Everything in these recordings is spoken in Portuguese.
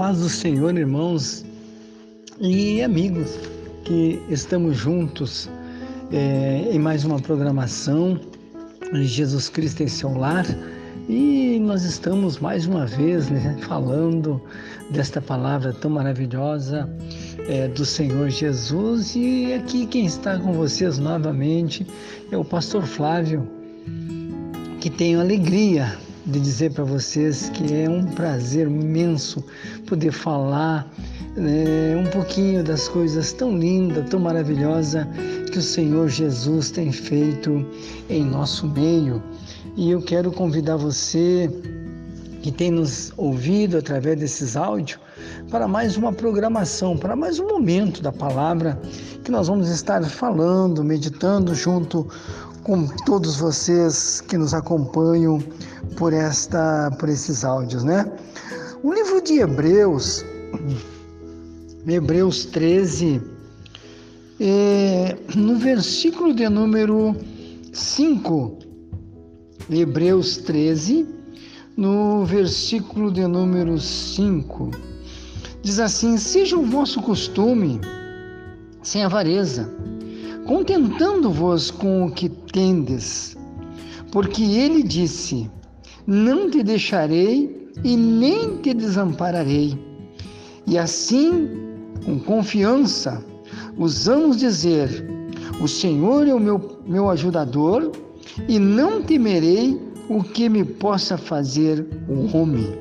paz do Senhor, irmãos e amigos, que estamos juntos é, em mais uma programação Jesus Cristo em seu lar. E nós estamos mais uma vez né, falando desta palavra tão maravilhosa é, do Senhor Jesus. E aqui quem está com vocês novamente é o Pastor Flávio, que tenho alegria de dizer para vocês que é um prazer imenso poder falar né, um pouquinho das coisas tão lindas, tão maravilhosas que o Senhor Jesus tem feito em nosso meio. E eu quero convidar você que tem nos ouvido através desses áudios para mais uma programação, para mais um momento da palavra que nós vamos estar falando, meditando junto com todos vocês que nos acompanham por esta por esses áudios, né? O livro de Hebreus, Hebreus 13, é, no versículo de número 5, Hebreus 13, no versículo de número 5, diz assim: Seja o vosso costume sem avareza, contentando-vos com o que tendes, porque ele disse: Não te deixarei e nem te desampararei. E assim, com confiança, usamos dizer: O Senhor é o meu, meu ajudador, e não temerei o que me possa fazer o homem.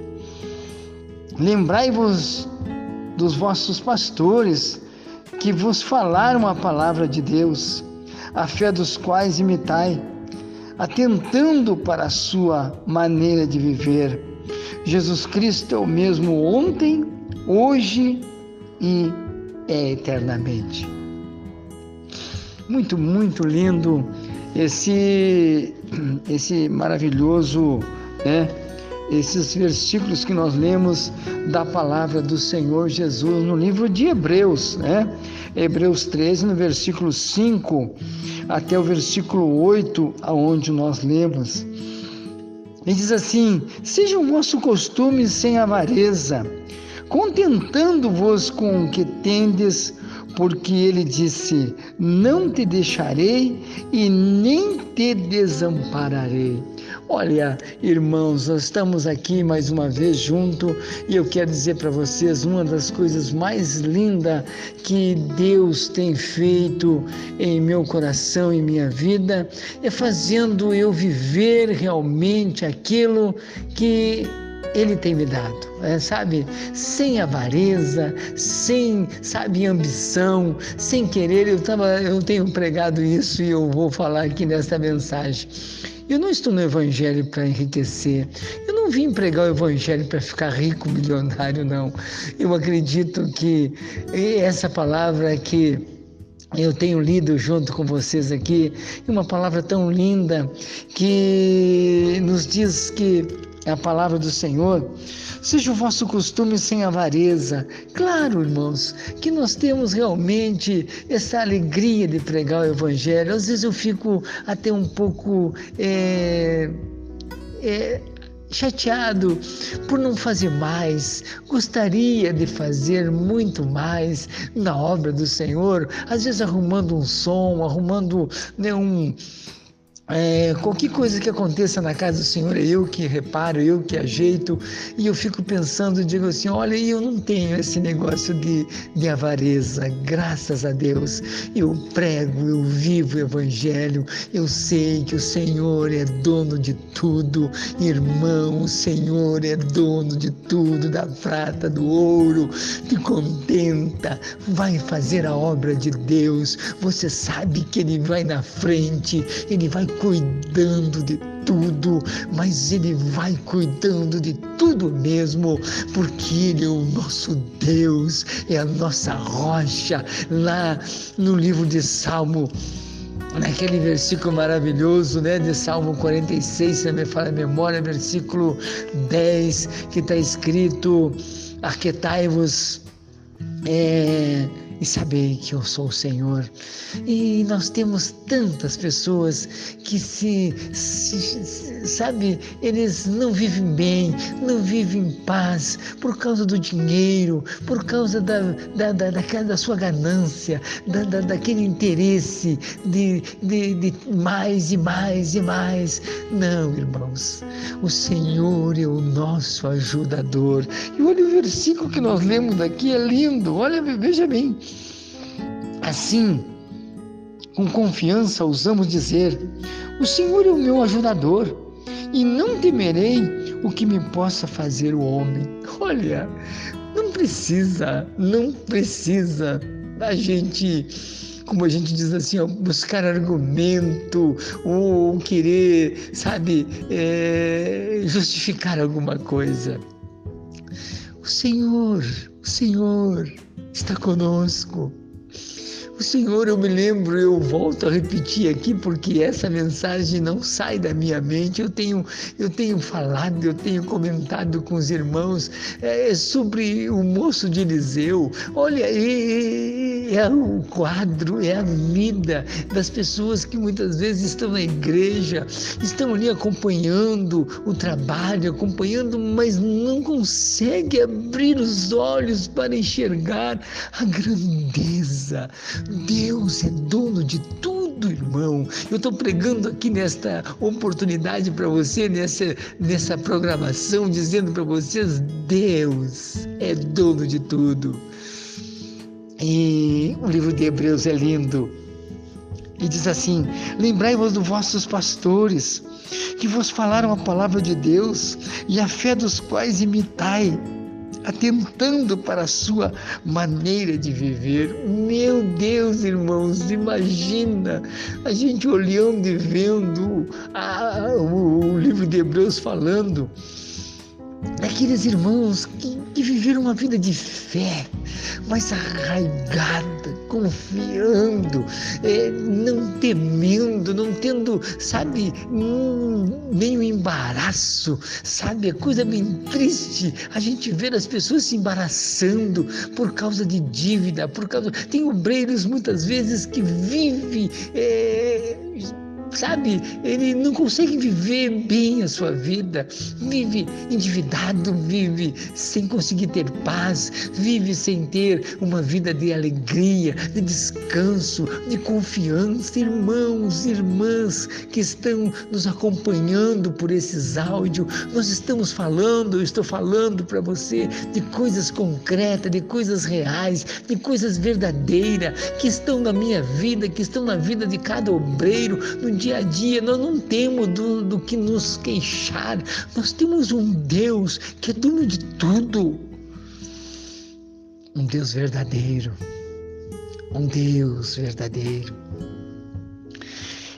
Lembrai-vos dos vossos pastores que vos falaram a palavra de Deus, a fé dos quais imitai, atentando para a sua maneira de viver. Jesus Cristo é o mesmo ontem, hoje e é eternamente. Muito, muito lindo esse, esse maravilhoso, né? Esses versículos que nós lemos da palavra do Senhor Jesus no livro de Hebreus, né? Hebreus 13, no versículo 5 até o versículo 8, aonde nós lemos. Ele diz assim: Seja o vosso costume sem avareza, contentando-vos com o que tendes, porque ele disse: Não te deixarei e nem te desampararei. Olha, irmãos, nós estamos aqui mais uma vez junto e eu quero dizer para vocês uma das coisas mais lindas que Deus tem feito em meu coração e minha vida é fazendo eu viver realmente aquilo que ele tem me dado, é, sabe? Sem avareza, sem, sabe, ambição, sem querer. Eu, tava, eu tenho pregado isso e eu vou falar aqui nesta mensagem. Eu não estou no Evangelho para enriquecer. Eu não vim pregar o Evangelho para ficar rico, milionário, não. Eu acredito que essa palavra que eu tenho lido junto com vocês aqui, uma palavra tão linda que nos diz que é a palavra do Senhor. Seja o vosso costume sem avareza. Claro, irmãos, que nós temos realmente essa alegria de pregar o Evangelho. Às vezes eu fico até um pouco. É, é, chateado por não fazer mais, gostaria de fazer muito mais na obra do Senhor, às vezes arrumando um som, arrumando né, um, é, qualquer coisa que aconteça na casa do Senhor é eu que reparo, eu que ajeito, e eu fico pensando, digo assim: olha, eu não tenho esse negócio de, de avareza, graças a Deus. Eu prego, eu vivo o Evangelho, eu sei que o Senhor é dono de tudo, irmão, o Senhor é dono de tudo, da prata, do ouro, te contenta, vai fazer a obra de Deus, você sabe que Ele vai na frente, Ele vai cuidando de tudo, mas Ele vai cuidando de tudo mesmo, porque Ele é o nosso Deus, é a nossa rocha. Lá no livro de Salmo, naquele versículo maravilhoso, né, de Salmo 46, se me fala a memória, versículo 10, que está escrito: Arquetai-vos. É, e sabei que eu sou o Senhor. E nós temos tantas pessoas que se, se, sabe, eles não vivem bem, não vivem em paz por causa do dinheiro, por causa da, da, da, da, da sua ganância, da, da, daquele interesse de, de, de mais e mais e mais. Não, irmãos, o Senhor é o nosso ajudador. E olha o versículo que nós lemos daqui, é lindo. Olha, veja bem. Assim, com confiança, ousamos dizer: O Senhor é o meu ajudador, e não temerei o que me possa fazer o homem. Olha, não precisa, não precisa a gente como a gente diz assim, buscar argumento ou querer, sabe, é, justificar alguma coisa. O Senhor, o Senhor está conosco. O Senhor, eu me lembro, eu volto a repetir aqui porque essa mensagem não sai da minha mente. Eu tenho, eu tenho falado, eu tenho comentado com os irmãos é, sobre o moço de Eliseu. Olha, é, é o quadro, é a vida das pessoas que muitas vezes estão na igreja, estão ali acompanhando o trabalho, acompanhando, mas não conseguem abrir os olhos para enxergar a grandeza Deus é dono de tudo, irmão. Eu estou pregando aqui nesta oportunidade para você, nessa, nessa programação, dizendo para vocês: Deus é dono de tudo. E o livro de Hebreus é lindo. E diz assim: Lembrai-vos dos vossos pastores, que vos falaram a palavra de Deus, e a fé dos quais imitai atentando para a sua maneira de viver. Meu Deus, irmãos, imagina a gente olhando e vendo a, o, o livro de Hebreus falando daqueles irmãos que, que viveram uma vida de fé, mas arraigada, confiando, é, não temendo, não tendo, sabe, um, nenhum embaraço, sabe, é coisa bem triste a gente ver as pessoas se embaraçando por causa de dívida, por causa. Tem obreiros muitas vezes que vivem. É, sabe? Ele não consegue viver bem a sua vida, vive endividado, vive sem conseguir ter paz, vive sem ter uma vida de alegria, de descanso, de confiança. Irmãos, irmãs que estão nos acompanhando por esses áudios, nós estamos falando, eu estou falando para você de coisas concretas, de coisas reais, de coisas verdadeiras que estão na minha vida, que estão na vida de cada obreiro, no dia a dia, nós não temos do, do que nos queixar, nós temos um Deus que é dono de tudo. Um Deus verdadeiro, um Deus verdadeiro.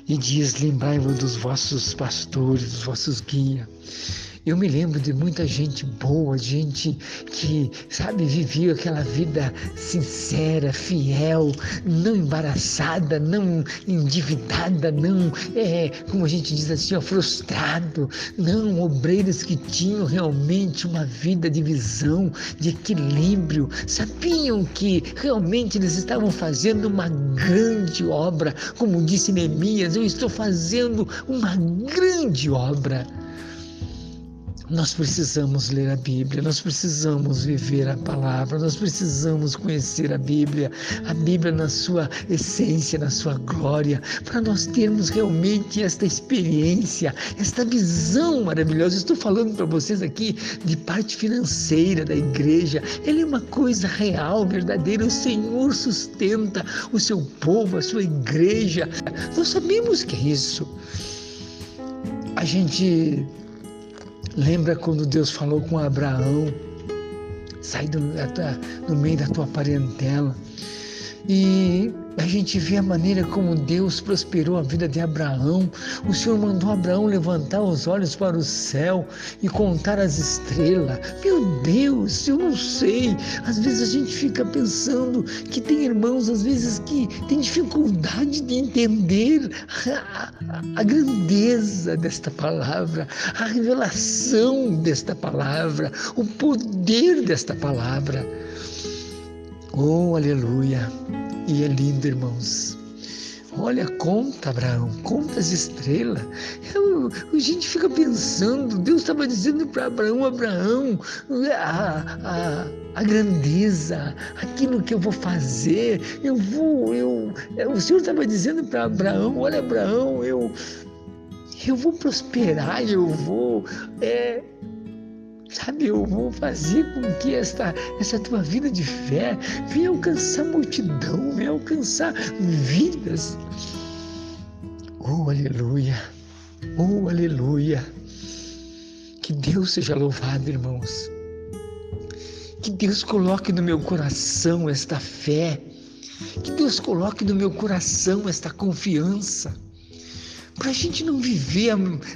E diz: lembrai-vos dos vossos pastores, dos vossos guias eu me lembro de muita gente boa, gente que, sabe, vivia aquela vida sincera, fiel, não embaraçada, não endividada, não, é, como a gente diz assim, ó, frustrado, não, obreiros que tinham realmente uma vida de visão, de equilíbrio, sabiam que realmente eles estavam fazendo uma grande obra, como disse Neemias, eu estou fazendo uma grande obra. Nós precisamos ler a Bíblia, nós precisamos viver a palavra, nós precisamos conhecer a Bíblia, a Bíblia na sua essência, na sua glória, para nós termos realmente esta experiência, esta visão maravilhosa. Estou falando para vocês aqui de parte financeira da igreja, ela é uma coisa real, verdadeira. O Senhor sustenta o seu povo, a sua igreja. Nós sabemos que é isso. A gente Lembra quando Deus falou com Abraão? Sai do, do meio da tua parentela. E a gente vê a maneira como Deus prosperou a vida de Abraão. O Senhor mandou Abraão levantar os olhos para o céu e contar as estrelas. Meu Deus, eu não sei. Às vezes a gente fica pensando que tem irmãos, às vezes, que tem dificuldade de entender a, a, grandeza desta palavra, a revelação desta palavra, o poder desta palavra. Oh, aleluia! E é lindo, irmãos. Olha, conta, Abraão, conta as estrelas. Eu, a gente fica pensando, Deus estava dizendo para Abraão, Abraão, a, a, a, grandeza, aquilo que eu vou fazer, eu vou, eu, o Senhor estava dizendo para Abraão, olha, Abraão, eu, eu vou prosperar, eu vou é, Sabe, eu vou fazer com que esta, essa tua vida de fé venha alcançar multidão, venha alcançar vidas. Oh, aleluia! Oh, aleluia! Que Deus seja louvado, irmãos. Que Deus coloque no meu coração esta fé. Que Deus coloque no meu coração esta confiança para a gente não viver,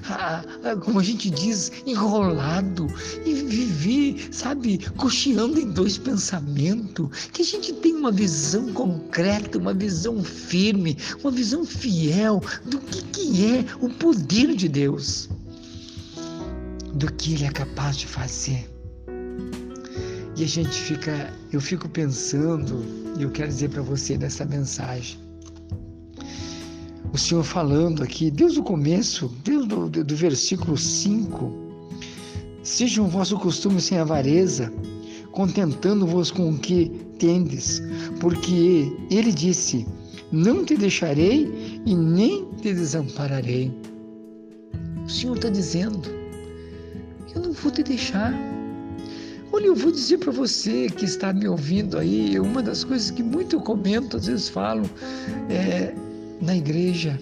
a, como a gente diz, enrolado e viver, sabe, cocheando em dois pensamentos, que a gente tenha uma visão concreta, uma visão firme, uma visão fiel do que, que é o poder de Deus, do que Ele é capaz de fazer. E a gente fica, eu fico pensando, e eu quero dizer para você nessa mensagem, o Senhor falando aqui, desde o começo, desde do, do versículo 5. Seja o vosso costume sem avareza, contentando-vos com o que tendes, porque ele disse: Não te deixarei e nem te desampararei. O Senhor está dizendo: Eu não vou te deixar. Olha, eu vou dizer para você que está me ouvindo aí, uma das coisas que muito eu comento, às vezes falo, é, na igreja.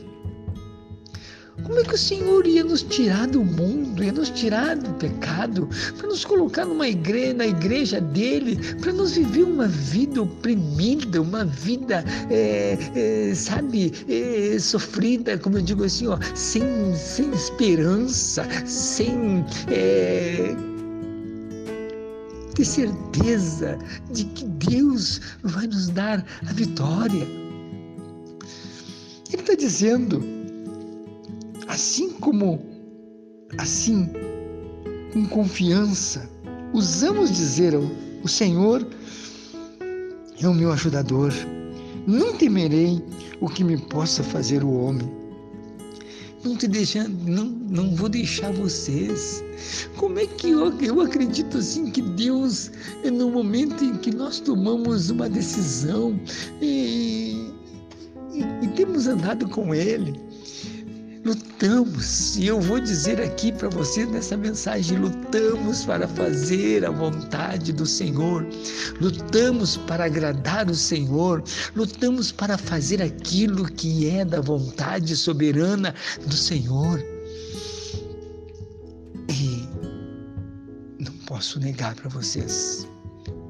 Como é que o Senhor ia nos tirar do mundo, ia nos tirar do pecado, para nos colocar numa igreja, na igreja dele, para nos viver uma vida oprimida, uma vida, é, é, sabe, é, sofrida, como eu digo assim, ó, sem, sem esperança, sem ter certeza de que Deus vai nos dar a vitória. Ele está dizendo, assim como, assim, com confiança, usamos dizer ao o Senhor é o meu ajudador. Não temerei o que me possa fazer o homem. Não te deixando, não, não vou deixar vocês. Como é que eu, eu acredito assim que Deus, no momento em que nós tomamos uma decisão e e, e temos andado com Ele. Lutamos, e eu vou dizer aqui para você nessa mensagem: lutamos para fazer a vontade do Senhor, lutamos para agradar o Senhor, lutamos para fazer aquilo que é da vontade soberana do Senhor. E não posso negar para vocês,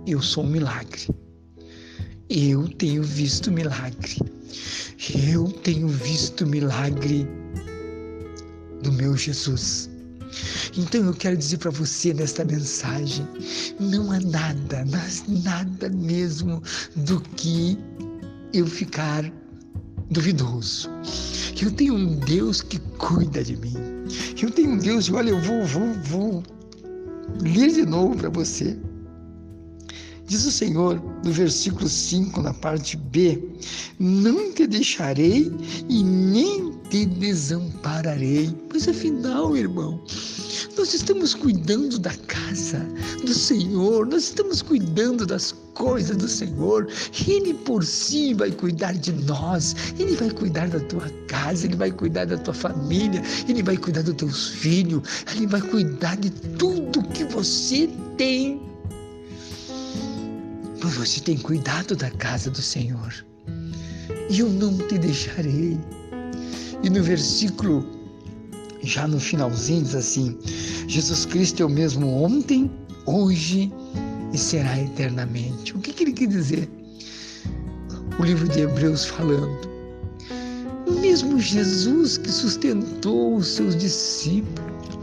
eu sou um milagre. Eu tenho visto milagre. Eu tenho visto milagre do meu Jesus. Então eu quero dizer para você nesta mensagem: não há nada, nada mesmo do que eu ficar duvidoso. Eu tenho um Deus que cuida de mim. Eu tenho um Deus, olha, eu vou, vou, vou ler de novo para você. Diz o Senhor no versículo 5, na parte B: Não te deixarei e nem te desampararei. Mas afinal, irmão, nós estamos cuidando da casa do Senhor, nós estamos cuidando das coisas do Senhor. Ele por si vai cuidar de nós, Ele vai cuidar da tua casa, Ele vai cuidar da tua família, Ele vai cuidar dos teus filhos, Ele vai cuidar de tudo que você tem pois você tem cuidado da casa do Senhor. E eu não te deixarei. E no versículo, já no finalzinho, diz assim: Jesus Cristo é o mesmo ontem, hoje e será eternamente. O que, que ele quer dizer? O livro de Hebreus falando. O mesmo Jesus que sustentou os seus discípulos,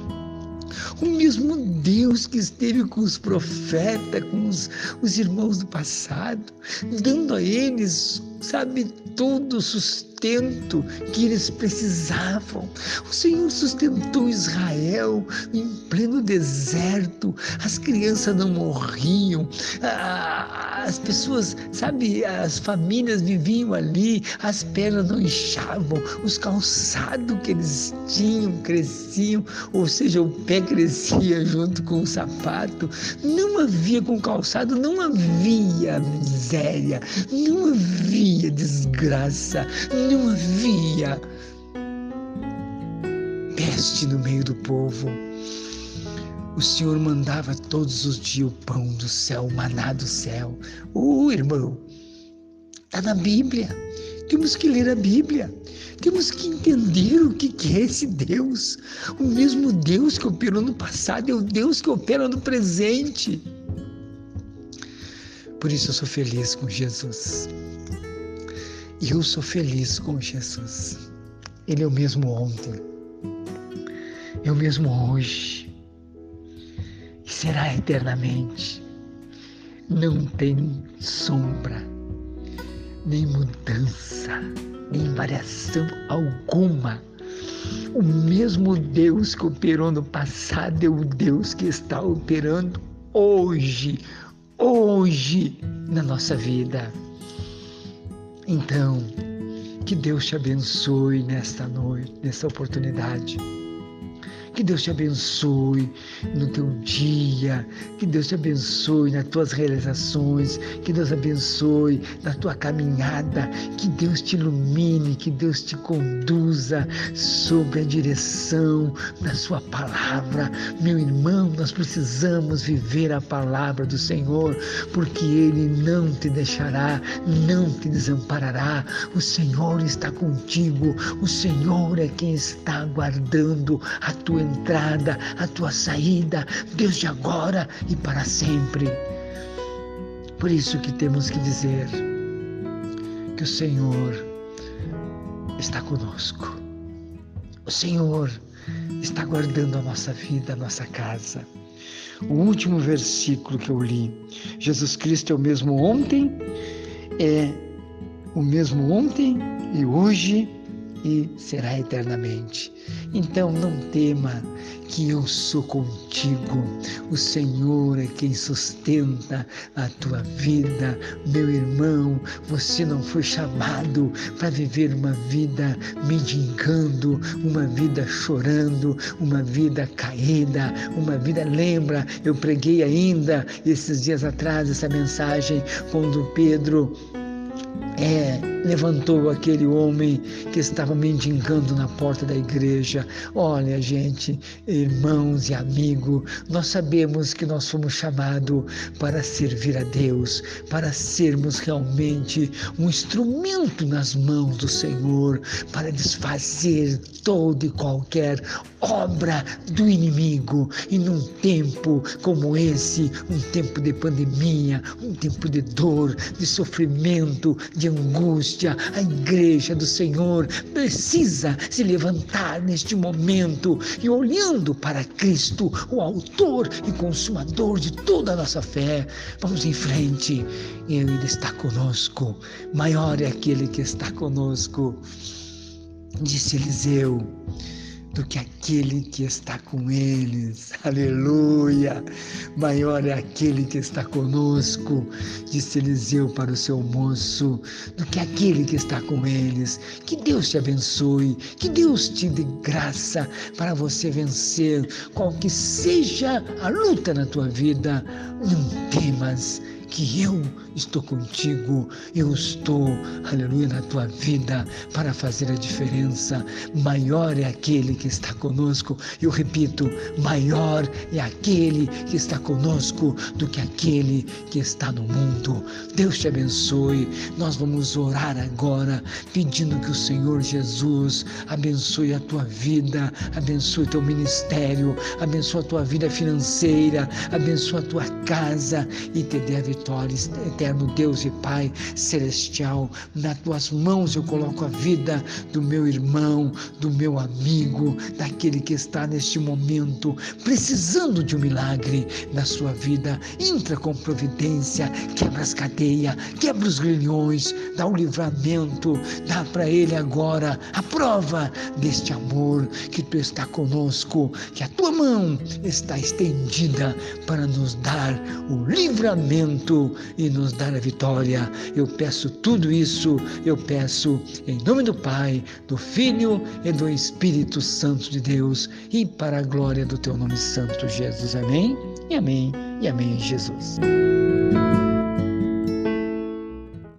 o mesmo Deus que esteve com os profetas, com os, os irmãos do passado, dando a eles sabe, todo o sustento que eles precisavam. O Senhor sustentou Israel em pleno deserto, as crianças não morriam, as pessoas, sabe, as famílias viviam ali, as pernas não inchavam, os calçados que eles tinham cresciam, ou seja, o pé crescia junto com o sapato. Não havia com calçado, não havia miséria, não havia desgraça, não havia peste no meio do povo. O Senhor mandava todos os dias o pão do céu, o maná do céu. Uh, irmão, está na Bíblia. Temos que ler a Bíblia. Temos que entender o que é esse Deus. O mesmo Deus que operou no passado é o Deus que opera no presente. Por isso eu sou feliz com Jesus. Eu sou feliz com Jesus. Ele é o mesmo ontem, é o mesmo hoje será eternamente. Não tem sombra, nem mudança, nem variação alguma. O mesmo Deus que operou no passado é o Deus que está operando hoje, hoje na nossa vida. Então, que Deus te abençoe nesta noite, nessa oportunidade. Que Deus te abençoe no teu dia, que Deus te abençoe nas tuas realizações, que Deus abençoe na tua caminhada, que Deus te ilumine, que Deus te conduza sobre a direção da sua palavra. Meu irmão, nós precisamos viver a palavra do Senhor, porque Ele não te deixará, não te desamparará. O Senhor está contigo, o Senhor é quem está guardando a tua tua entrada, a tua saída, desde agora e para sempre. Por isso que temos que dizer que o Senhor está conosco. O Senhor está guardando a nossa vida, a nossa casa. O último versículo que eu li, Jesus Cristo é o mesmo ontem, é o mesmo ontem e hoje e será eternamente. Então não tema, que eu sou contigo. O Senhor é quem sustenta a tua vida. Meu irmão, você não foi chamado para viver uma vida mendigando, uma vida chorando, uma vida caída, uma vida. Lembra, eu preguei ainda esses dias atrás essa mensagem quando Pedro é, levantou aquele homem que estava mendigando na porta da igreja. Olha, gente, irmãos e amigos, nós sabemos que nós fomos chamados para servir a Deus, para sermos realmente um instrumento nas mãos do Senhor, para desfazer toda e qualquer obra do inimigo. E num tempo como esse, um tempo de pandemia, um tempo de dor, de sofrimento, de angústia, a igreja do Senhor precisa se levantar neste momento e olhando para Cristo, o Autor e Consumador de toda a nossa fé. Vamos em frente, Ele está conosco. Maior é aquele que está conosco, disse Eliseu do que aquele que está com eles. Aleluia! Maior é aquele que está conosco, disse Eliseu para o seu moço, do que aquele que está com eles. Que Deus te abençoe, que Deus te dê graça para você vencer qual que seja a luta na tua vida. Não temas que eu estou contigo, eu estou, aleluia, na tua vida para fazer a diferença. Maior é aquele que está conosco. Eu repito, maior é aquele que está conosco do que aquele que está no mundo. Deus te abençoe. Nós vamos orar agora, pedindo que o Senhor Jesus abençoe a tua vida, abençoe teu ministério, abençoe a tua vida financeira, abençoe a tua casa e te dê a vitória, eterno Deus e Pai celestial. Nas tuas mãos eu coloco a vida do meu irmão, do meu amigo, daquele que está neste momento precisando de um milagre na sua vida. Entra com providência, quebra as cadeias, quebra os grilhões, dá o livramento, dá para ele agora a prova deste amor que tu está conosco, que a tua mão está estendida para nos dar o livramento e nos dar a vitória. Eu peço tudo isso, eu peço em nome do Pai, do Filho e do Espírito Santo de Deus e para a glória do teu nome santo, Jesus. Amém. E amém. E amém, Jesus.